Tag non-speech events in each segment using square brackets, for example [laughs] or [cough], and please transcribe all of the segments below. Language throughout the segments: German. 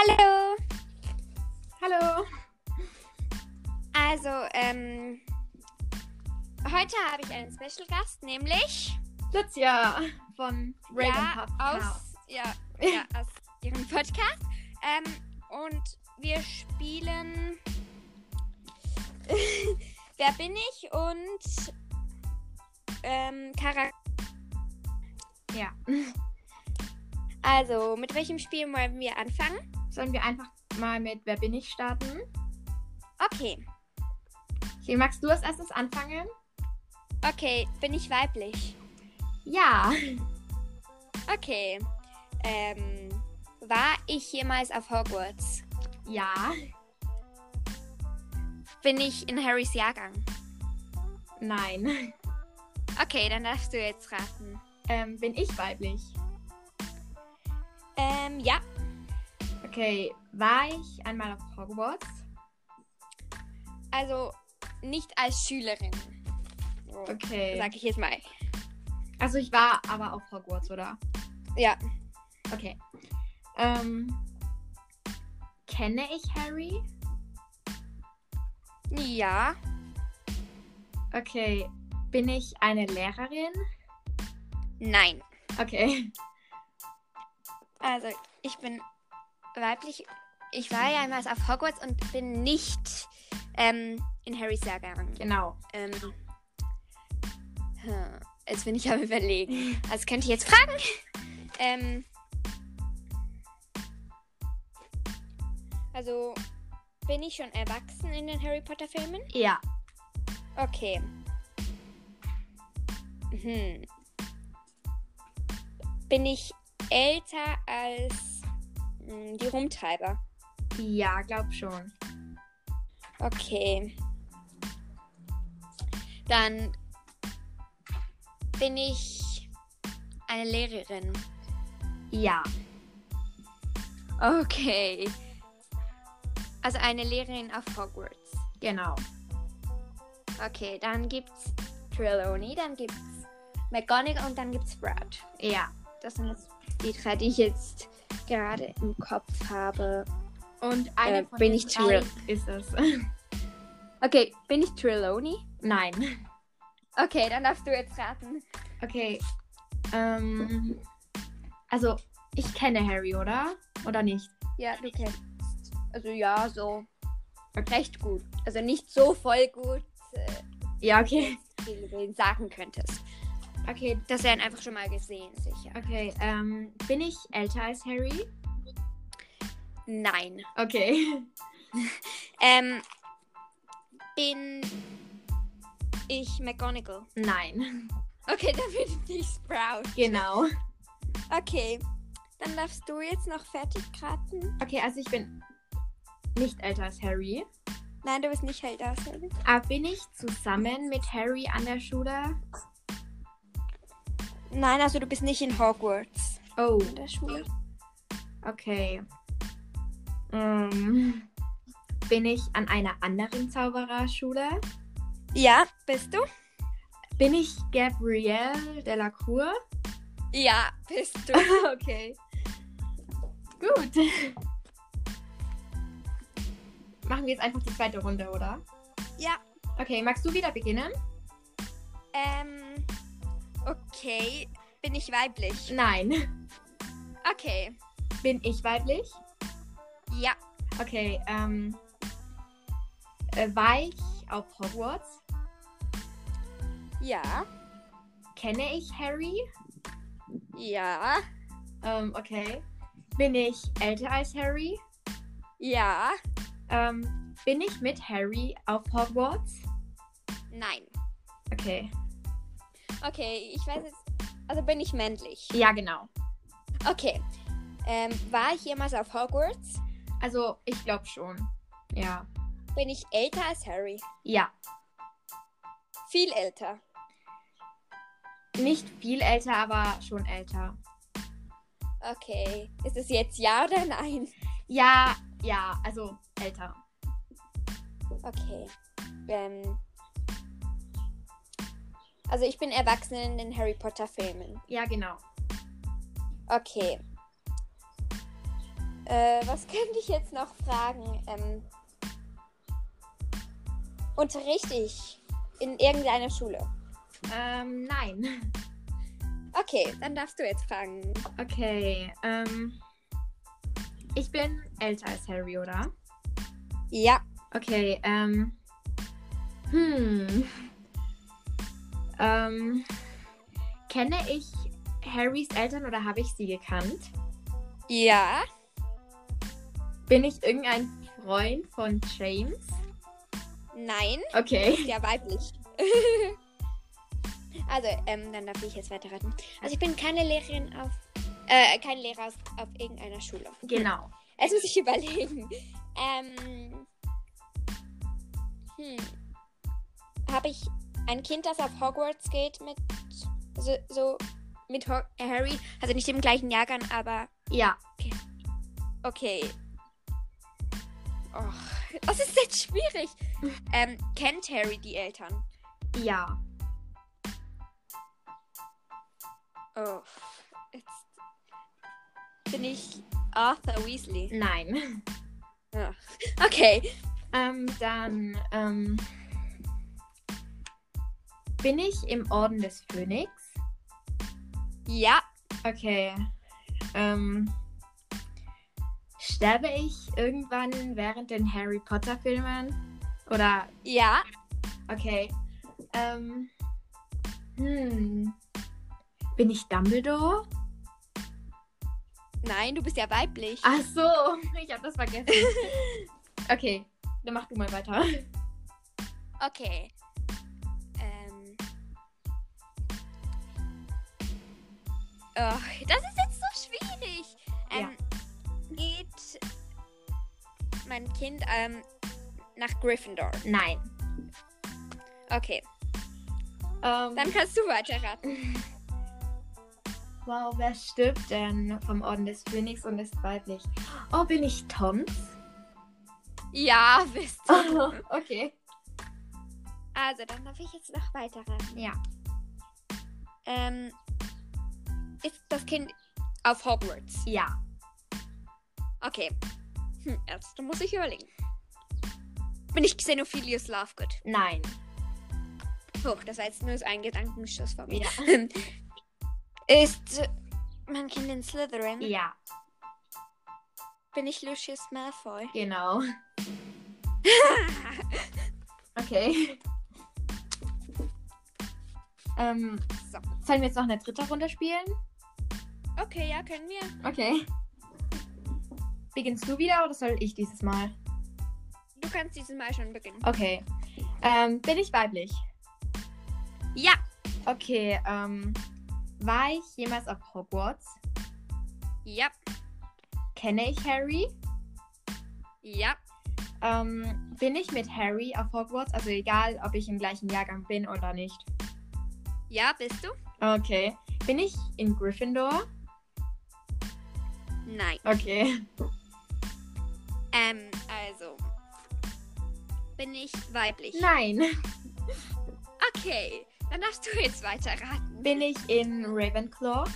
Hallo. Hallo. Also, ähm, heute habe ich einen Special Gast, nämlich Lucia von Reagan ja, Podcast. aus, ja, [laughs] ja, aus ihrem Podcast. Ähm, und wir spielen [laughs] Wer bin ich und ähm, Charakter. Ja. Also, mit welchem Spiel wollen wir anfangen? Sollen wir einfach mal mit Wer bin ich starten? Okay. Okay, magst du als erstes anfangen? Okay, bin ich weiblich? Ja. Okay. Ähm, war ich jemals auf Hogwarts? Ja. Bin ich in Harrys Jahrgang? Nein. Okay, dann darfst du jetzt raten. Ähm, bin ich weiblich? Ähm, ja. Okay, war ich einmal auf Hogwarts? Also nicht als Schülerin. So, Okay. Sag ich jetzt mal. Also ich war aber auf Hogwarts, oder? Ja. Okay. Ähm, kenne ich Harry? Ja. Okay. Bin ich eine Lehrerin? Nein. Okay. Also, ich bin weiblich. Ich war ja einmal auf Hogwarts und bin nicht ähm, in Harrys Jahrgang. Genau. Ähm, hm, jetzt bin ich am überlegen. [laughs] Also könnte ich jetzt fragen. Ähm, also bin ich schon erwachsen in den Harry Potter Filmen? Ja. Okay. Hm. Bin ich älter als die Rumtreiber? Ja, glaub schon. Okay. Dann bin ich eine Lehrerin. Ja. Okay. Also eine Lehrerin auf Hogwarts. Genau. Okay, dann gibt's Trelawney, dann gibt's McGonagall und dann gibt's Brad. Ja. Das sind jetzt die drei, die ich jetzt gerade im Kopf habe. Und eine Äh, von bin den ich Trill- ist es. [laughs] Okay, bin ich Trelawney? Nein. Okay, dann darfst du jetzt raten. Okay. Ähm, also, ich kenne Harry, oder? Oder nicht? Ja, du kennst. Also ja, so recht gut. Also nicht so voll gut, äh, Ja, okay. wie du ihn sagen könntest. Okay, Das werden einfach schon mal gesehen, sicher. okay. Ähm, bin ich älter als Harry? Nein. Okay. [laughs] Ähm, bin ich McGonagall? Nein. Okay, dann bin ich Sprout. Genau. Okay, dann darfst du jetzt noch fertig raten. Okay, also ich bin nicht älter als Harry. Nein, du bist nicht hell da, Selby. Aber bin ich zusammen mit Harry an der Schule? Nein, also du bist nicht in Hogwarts. Oh, In der Schule. okay. Ähm, bin ich an einer anderen Zaubererschule? Ja, bist du? Bin ich Gabrielle Delacour? Ja, bist du. [laughs] okay. Gut. Machen wir jetzt einfach die zweite Runde, oder? ja. Okay, magst du wieder beginnen? Ähm, okay. Bin ich weiblich? Nein. Okay. Bin ich weiblich? Ja. Okay, ähm. Äh, war ich auf Hogwarts? Ja. Kenne ich Harry? Ja. Ähm, okay. Bin ich älter als Harry? Ja. Ähm, bin ich mit Harry auf Hogwarts? Nein. Okay. Okay, ich weiß jetzt. Also bin ich männlich. Ja, genau. Okay. Ähm, war ich jemals auf Hogwarts? Also, ich glaube schon. Ja. Bin ich älter als Harry? Ja. Viel älter. Nicht viel älter, aber schon älter. Okay. Ist es jetzt ja oder nein? Ja, ja, also älter. Okay. Ähm, also ich bin erwachsen in den Harry Potter Filmen. Ja, genau. Okay. Äh, was [laughs] könnte ich jetzt noch fragen? Ähm, unterrichte ich in irgendeiner Schule? Ähm, nein. Okay, dann darfst du jetzt fragen. Okay, ähm. Ich bin älter als Harry, oder? Ja. Okay, ähm. Hm. Ähm. Kenne ich Harrys Eltern oder habe ich sie gekannt? Ja. Bin ich irgendein Freund von James? Nein. Okay. Ja, weiblich. [laughs] also, ähm, dann darf ich jetzt weiterraten. Also ich bin keine Lehrerin auf. Äh, kein Lehrer auf, auf irgendeiner Schule. Genau. Jetzt muss ich überlegen. Ähm. Hm. Habe ich ein Kind, das auf Hogwarts geht mit. So, so mit Ho Harry? Also nicht im gleichen Jahrgang, aber. Ja. Okay. Och, das ist jetzt schwierig. [laughs] Ähm, kennt Harry die Eltern? Ja. Oh, jetzt bin ich Arthur Weasley. Nein. Ja. Okay. Ähm, dann, ähm. Bin ich im Orden des Phönix? Ja. Okay. Ähm. Sterbe ich irgendwann während den Harry Potter Filmen? Oder. Ja. Okay. Ähm. Hm. Bin ich Dumbledore? Nein, du bist ja weiblich. Ach so, [laughs] ich habe das vergessen. [laughs] Okay, dann mach du mal weiter. Okay. Oh, das ist jetzt so schwierig. Ähm, Geht mein Kind ähm, nach Gryffindor? Nein. Okay, Ähm, dann kannst du weiterraten. [laughs] wow, wer stirbt denn vom Orden des Phönix und ist weiblich? Oh, bin ich Toms? Ja, bist du. [laughs] okay. Also, dann darf ich jetzt noch weiterraten. Ja. Ähm, ist das Kind auf Hogwarts? Ja. Okay. Hm, jetzt muss ich überlegen. Bin ich Xenophilius Lovegood? Nein. Hoch, das war jetzt nur ein Gedankenschuss von mir. Ja. [laughs] Ist mein Kind in Slytherin? Ja, Bin ich Lucius Malfoy? genau. [laughs] Okay. Ähm, so. sollen wir jetzt noch eine dritte Runde spielen? Okay, ja, können wir. Okay. Beginnst du wieder oder soll ich dieses Mal? Du kannst dieses Mal schon beginnen. Okay. Ähm, bin ich weiblich? Ja. Okay, ähm, war ich jemals auf Hogwarts? Ja. Kenne ich Harry? Ja. Ähm, bin ich mit Harry auf Hogwarts? Also egal, ob ich im gleichen Jahrgang bin oder nicht. Ja, bist du? Okay. Bin ich in Gryffindor? Nein. Okay. Ähm, also. Bin ich weiblich? Nein. Okay. Dann darfst du jetzt weiterraten. Bin ich in Ravenclaw?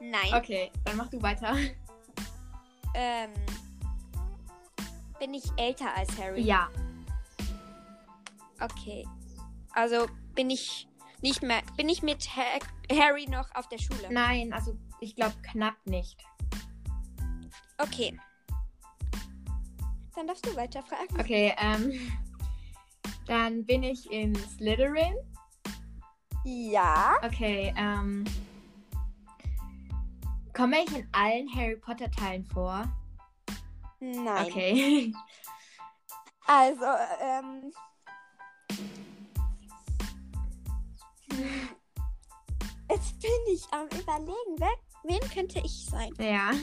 Nein. Okay, dann mach du weiter. Ähm. Bin ich älter als Harry? Ja. Okay. Also bin ich nicht mehr. Bin ich mit ha Harry noch auf der Schule? Nein, also ich glaube knapp nicht. Okay. Dann darfst du weiterfragen. Okay, ähm. Dann bin ich in Slytherin. Ja. Okay, ähm. Komme ich in allen Harry Potter Teilen vor? Nein. Okay. Also, ähm. [laughs] Jetzt bin ich am überlegen, wer, wen könnte ich sein? ja. [laughs]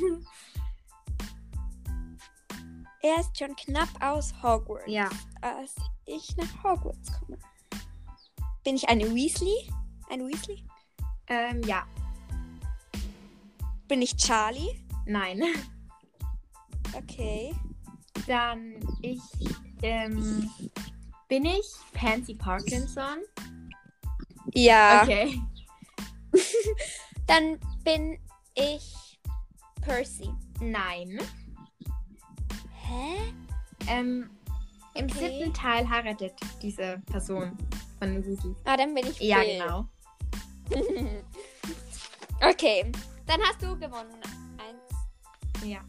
Er ist schon knapp aus Hogwarts. Ja. Als ich nach Hogwarts komme. Bin ich eine Weasley? Ein Weasley? Ähm, ja. Bin ich Charlie? Nein. [laughs] Okay. Dann ich. Ähm. Bin ich Pansy Parkinson? Ja. Okay. [laughs] Dann bin ich Percy. Nein. Hä? Ähm, Im Okay. siebten Teil heiratet diese Person von Weasleys. Ah, dann bin ich Ja, Bill. genau. [laughs] okay, dann hast du gewonnen. Eins Ja.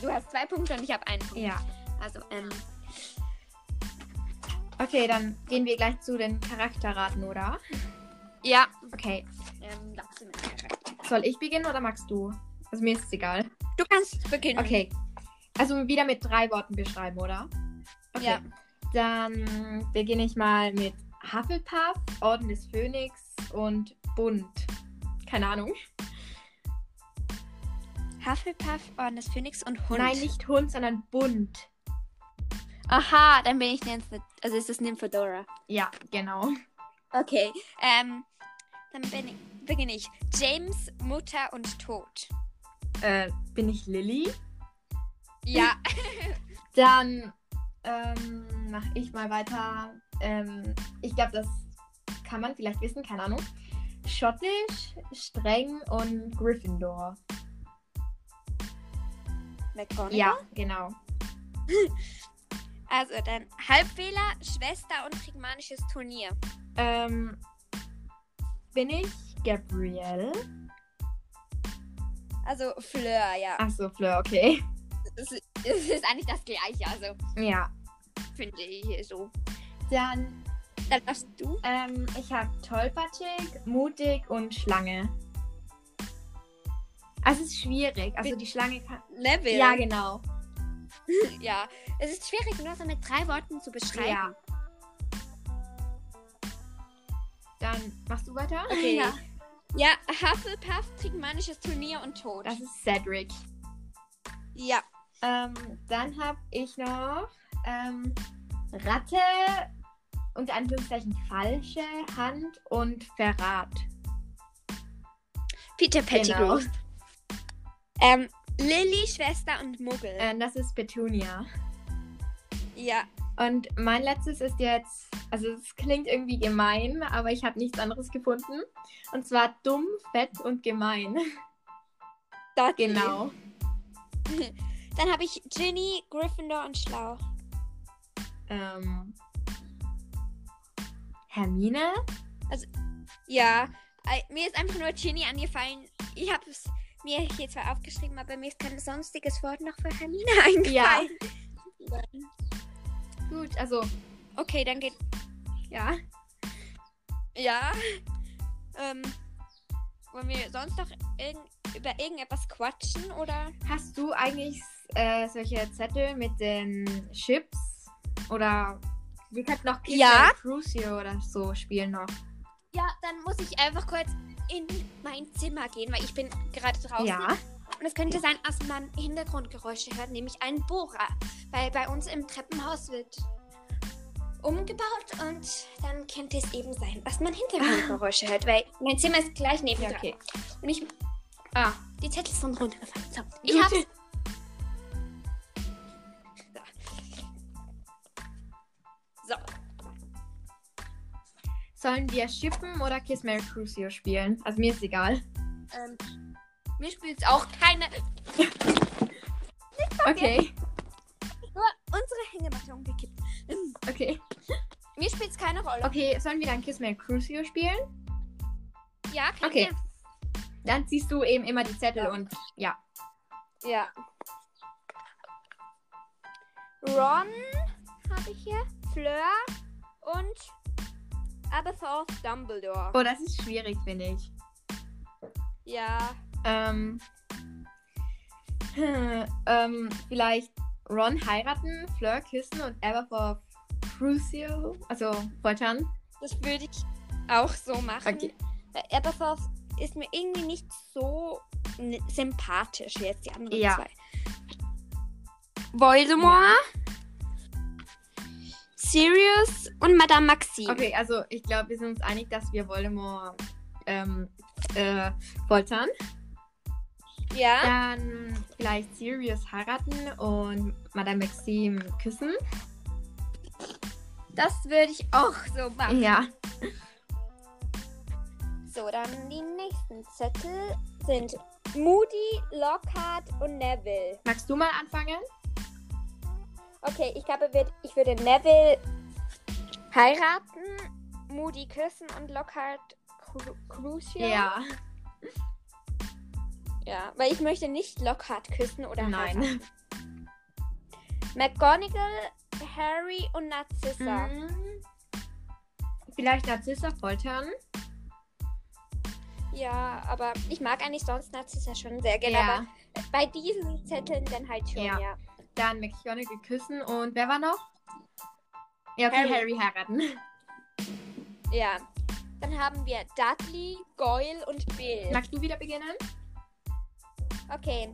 Du hast zwei Punkte und ich habe einen Punkt. Ja. Also, ähm, Okay, dann gehen wir gleich zu den Charakterraten, oder? ja. Okay. Ähm, sagst du mir. Soll ich beginnen oder magst du? Also mir ist es egal. Du kannst beginnen. Okay. Also wieder mit drei Worten beschreiben, oder? Okay. Ja. Dann beginne ich mal mit Hufflepuff, Orden des Phönix und Bunt. Keine Ahnung. Hufflepuff, Orden des Phönix und Hund. Nein, nicht Hund, sondern bunt. Aha, dann bin ich Nymph. Also ist es Nymphadora. Ja, genau. Okay. Ähm, dann bin ich, beginne ich. James, Mutter und Tod. Äh, bin ich Lilly? Ja. [laughs] Dann ähm, mache ich mal weiter. Ähm, ich glaube, das kann man vielleicht wissen, keine Ahnung. Schottisch, streng und Gryffindor. McGonagall. Ja, genau. [laughs] Also dann Halbwähler, Schwester und Trigmanisches Turnier. Ähm, bin ich Gabrielle? Also Fleur, ja. Achso, Fleur, okay. Es ist, es ist eigentlich das gleiche, also Ja. finde ich so. Dann, Dann darfst du. ähm, ich habe tollpatschig, mutig und Schlange. Also es ist schwierig. Also die Schlange kann. Neville. Ja, genau. [laughs] ja. Es ist schwierig, nur so mit drei Worten zu beschreiben. Ja. Dann machst du weiter? Okay. Ja. Ja, Hufflepuff, Trigmanisches Turnier und Tod. Das ist Cedric. ja. Ähm, dann habe ich noch ähm, Ratte, unter Anführungszeichen falsche Hand und Verrat. Peter Genau. Pettigrew. Ähm, Lilly, Schwester und Muggel. Äh, das ist Petunia. ja. Und mein letztes ist jetzt, also es klingt irgendwie gemein, aber ich habe nichts anderes gefunden. Und zwar dumm, fett und gemein. [laughs] Dudley. Genau. [laughs] Dann habe ich Ginny, Gryffindor und Schlau. Ähm, Hermine? Ja, äh, mir ist einfach nur Ginny angefallen. Ich habe es mir hier zwar aufgeschrieben, aber mir ist kein sonstiges Wort noch für Hermine [laughs] eingefallen. Gut, also, Okay, dann geht. ja. Ja. Ähm. Wollen wir sonst noch irgend, über irgendetwas quatschen oder? Hast du eigentlich äh, solche Zettel mit den Chips? Oder wir könnten noch Kids Ja. Crucio oder so spielen noch. Ja, dann muss ich einfach kurz in mein Zimmer gehen, weil ich bin gerade draußen. Ja. Und es könnte sein, dass man Hintergrundgeräusche hört, nämlich einen Bohrer. Weil bei uns im Treppenhaus wird umgebaut und dann könnte es eben sein, dass man Hintergrundgeräusche [laughs] hört, weil mein Zimmer ist gleich neben Ja, dran. okay. Und ich. Ah, die Zettel sind runtergefallen. So, ich Gut. hab's. So. so. Sollen wir Schippen oder Kiss Mary Crucio spielen? Also mir ist egal. Ähm, mir spielt auch keine. Okay. Nur unsere Hängematte umgekippt. Ähm, Okay. Mir spielt es keine Rolle. Okay, sollen wir dann Kiss Mary Crucio spielen? Ja, können Okay. Dann ziehst du eben immer die Zettel Ja. und ja. Ja. Ron habe ich hier. Fleur und Aberforth Dumbledore. Oh, das ist schwierig, finde ich. Ja. Ähm, hm, [laughs] ähm, vielleicht Ron heiraten, Fleur küssen und Aberforth Crucio, also foltern. Das würde ich auch so machen. Okay. Aberforth ist mir irgendwie nicht so sympathisch wie jetzt die anderen Ja. zwei. Voldemort, Sirius und Madame Maxime. Okay, also ich glaube, wir sind uns einig, dass wir Voldemort ähm, äh, foltern. Ja. Dann vielleicht Sirius heiraten und Madame Maxime küssen. Das würde ich auch so machen. Ja. So, dann die nächsten Zettel sind Moody, Lockhart und Neville. Magst du mal anfangen? Okay, ich glaube, ich würde Neville heiraten, Moody küssen und Lockhart Cru Crucial. Ja. Ja, weil ich möchte nicht Lockhart küssen oder Nein. heiraten. McGonagall, Harry und Narcissa. Mhm. Vielleicht Narzissa foltern. Ja, aber ich mag eigentlich sonst Narcissa schon sehr gerne. Ja. Aber bei diesen Zetteln dann halt schon, Ja. ja. Dann McGonagall küssen und wer war noch? Ja, okay, Harry. Harry, heiraten. Ja. Dann haben wir Dudley, Goyle und Bill. Magst du wieder beginnen? Okay.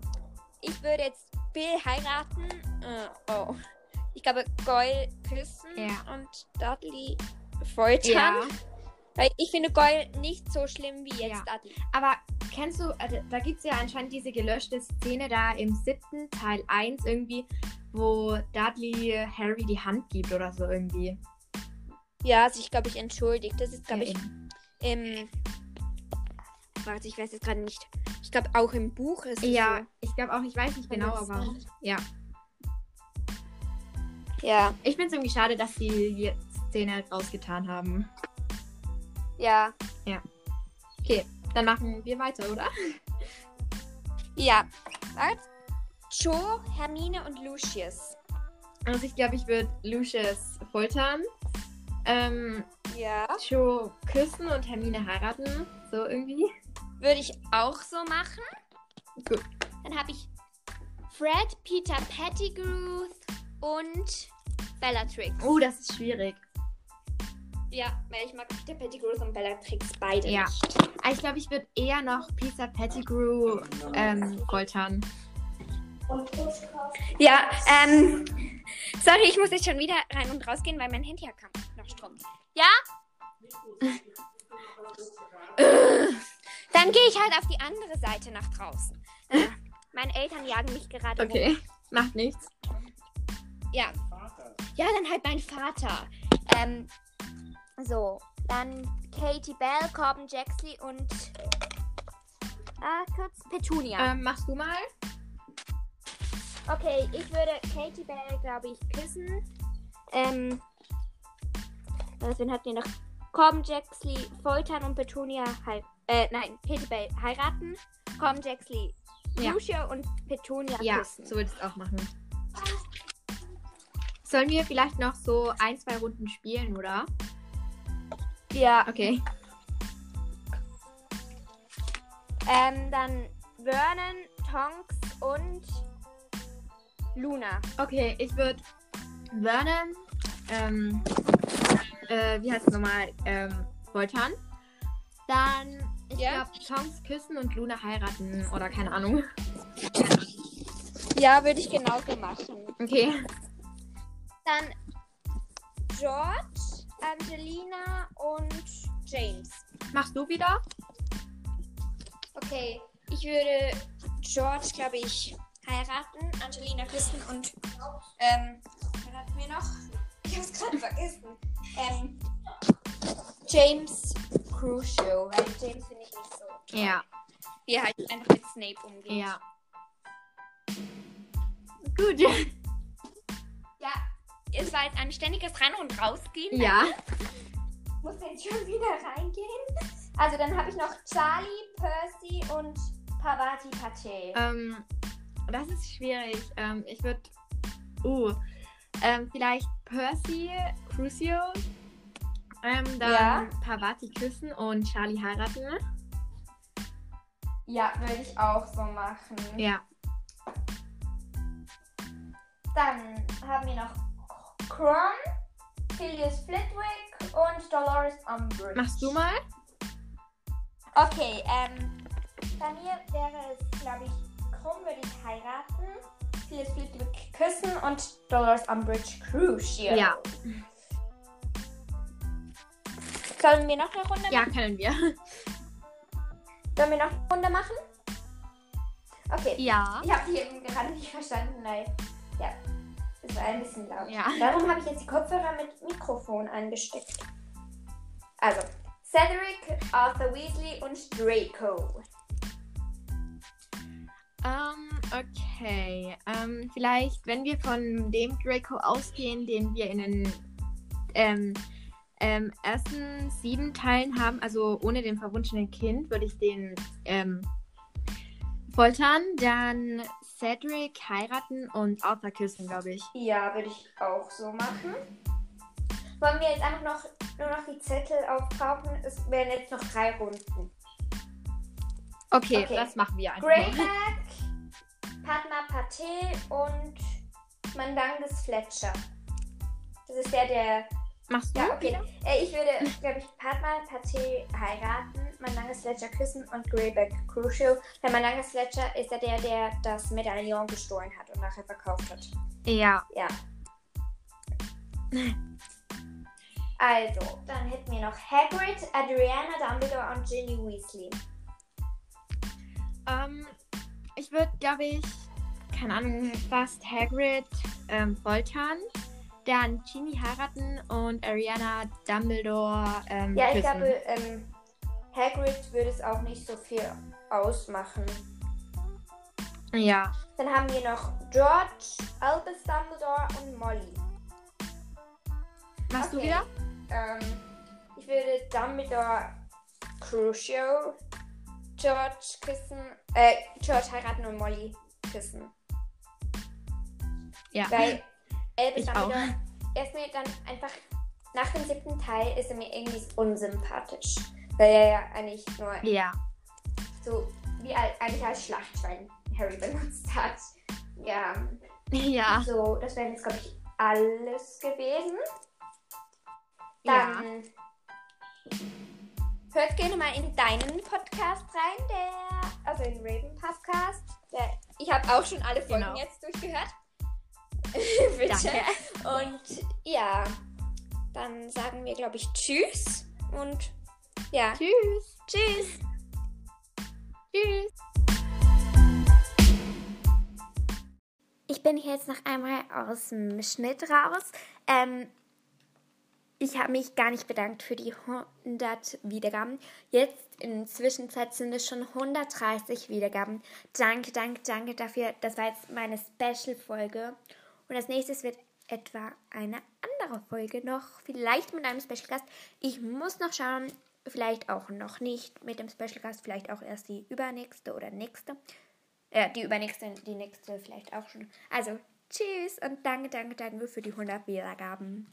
Ich würde jetzt Bill heiraten. Äh, oh. Ich glaube, Goyle küssen Ja. und Dudley foltern. Weil ich finde Goyle nicht so schlimm wie jetzt Ja. Dudley. Aber kennst du, äh, da gibt es ja anscheinend diese gelöschte Szene da im siebten Teil 1 irgendwie, wo Dudley Harry die Hand gibt oder so irgendwie. Ja, sich, glaube ich, entschuldigt. Das ist, glaube Ja, ich, im. Warte, ich weiß jetzt gerade nicht. Ich glaube, auch im Buch ist es Ja, ich glaube auch, ich weiß nicht genau, aber ja. so. Ja. Ich finde es irgendwie schade, dass die die Szene rausgetan haben. Ja. Okay, dann machen wir weiter, oder? Ja. Warte. Joe, Hermine und Lucius. Also ich glaube, ich würde Lucius foltern, ähm, Ja. Joe küssen und Hermine heiraten. So irgendwie. Würde ich auch so machen. Gut. Dann habe ich Fred, Peter Pettigrew und Bellatrix. Oh, das ist schwierig. Ja, weil ich mag Peter Pettigrew und Bellatrix beide Ja. nicht. Aber Ich glaube, ich würde eher noch Peter Pettigrew ähm, foltern. Ja, ähm. Sorry, ich muss jetzt schon wieder rein und rausgehen, weil mein Handy hat noch Strom. Ja? [laughs] Dann gehe ich halt auf die andere Seite nach draußen. Äh, meine Eltern jagen mich gerade rum. Okay, macht nichts. Ja. Ja, dann halt mein Vater. Ähm, so, dann Katie Bell, Corbin Jaxley und äh, kurz Petunia. Ähm, machst du mal? Okay, ich würde Katie Bell, glaube ich, küssen. Ähm, wen hatten wir noch? Corbin Jaxley foltern und Petunia heiraten. Äh, nein, Katie Bell heiraten. Corbin Jaxley Ja. Lucia und Petunia Ja, küssen. so würde ich es auch machen. Sollen wir vielleicht noch so ein, zwei Runden spielen, oder? Ja, Okay. ähm, dann Vernon, Tonks und Luna. Okay, ich würde Vernon, ähm, äh, wie heißt es nochmal, ähm, foltern. Dann, ich Ja. glaube, Tonks küssen und Luna heiraten oder keine Ahnung. Ja, würde ich genauso machen. Okay. Dann George, Angelina und James. Machst du wieder? Okay, ich würde George, glaube ich, heiraten, Angelina küssen und ähm, wen hatten wir noch? Ich hab's gerade vergessen. Ähm, James Crucio, weil James finde ich nicht so. toll. Ja. Wie er halt einfach mit Snape umgeht. Ja. Gut. Ja, es war jetzt ein ständiges Rein- und Rausgehen. Ja. Ich muss jetzt schon wieder reingehen. Also dann habe ich noch Charlie, Percy und Pavati Pache. Ähm, das ist schwierig. Ähm, ich würde. Uh. Ähm, vielleicht Percy Crucio. Ähm, dann Ja. Pavati küssen und Charlie heiraten. Ja, würde ich auch so machen. Ja. Dann haben wir noch Kron, Philius Flitwick und Dolores Umbridge. Machst du mal? Okay, ähm, bei mir wäre es, glaube ich, Kron würde ich heiraten, Philius Flitwick küssen und Dolores Umbridge Crucial. Ja. Sollen wir noch eine Runde Ja, machen? können wir. Sollen wir noch eine Runde machen? Okay. Ja. Ich habe die eben gerade nicht verstanden, weil ja, es war ein bisschen laut. Ja. Darum habe ich jetzt die Kopfhörer mit Mikrofon angesteckt. Also, Cedric, Arthur Weasley und Draco. Okay, ähm, vielleicht, wenn wir von dem Draco ausgehen, den wir in den ähm, ähm, ersten sieben Teilen haben, also ohne den verwunschenen Kind, würde ich den ähm, foltern, dann Cedric heiraten und Arthur küssen, glaube ich. Ja, würde ich auch so machen. Wollen wir jetzt einfach noch, nur noch die Zettel aufbrauchen? Es werden jetzt noch drei Runden. Okay, Okay. das machen wir einfach. Greyback, Padma Pate und Mandanges Fletcher. Das ist der, der. Machst du? Ja, okay. Äh, ich würde, glaube ich, Padma Pate heiraten, Mandanges Fletcher küssen und Greyback Crucial. Weil Mandanges Fletcher ist ja der, der das Medaillon gestohlen hat und nachher verkauft hat. Ja. Ja. Also, dann hätten wir noch Hagrid, Adriana Dumbledore und Ginny Weasley. Ähm, ich würde, glaube ich, keine Ahnung, fast Hagrid ähm, foltern, dann Ginny heiraten und Ariana Dumbledore ähm, Ja, ich küssen. glaube, ähm, Hagrid würde es auch nicht so viel ausmachen. Ja. Dann haben wir noch George, Albus Dumbledore und Molly. Machst du Okay. wieder? Ähm, ich würde Dumbledore Crucio, George küssen, äh, George heiraten und Molly küssen. Ja. Weil Albus Ich auch. Dumbledore, er ist mir dann einfach, nach dem siebten Teil ist er mir irgendwie unsympathisch. Weil er ja eigentlich nur Ja. so wie eigentlich als Schlachtschwein Harry benutzt hat. Ja, Ja. so, das wäre jetzt, glaube ich, alles gewesen. Ja. Dann hört gerne mal in deinen Podcast rein, der, also in Raven Podcast. Der, ich habe auch schon alle Folgen Genau. jetzt durchgehört. [laughs] Bitte. Danke. Und ja, dann sagen wir, glaube ich, Tschüss und ja, Tschüss. Tschüss. Tschüss. Ich bin jetzt noch einmal aus dem Schnitt raus. Ähm, ich habe mich gar nicht bedankt für die 100 Wiedergaben. Jetzt in der Zwischenzeit sind es schon 130 Wiedergaben. Danke, danke, danke dafür. Das war jetzt meine Special-Folge. Und als nächstes wird etwa eine andere Folge noch. Vielleicht mit einem Special-Gast. Ich muss noch schauen. Vielleicht auch noch nicht mit dem Special-Gast. Vielleicht auch erst die übernächste oder nächste. Ja, die übernächste, die nächste vielleicht auch schon. Also, tschüss und danke, danke, danke für die 100 Wiedergaben.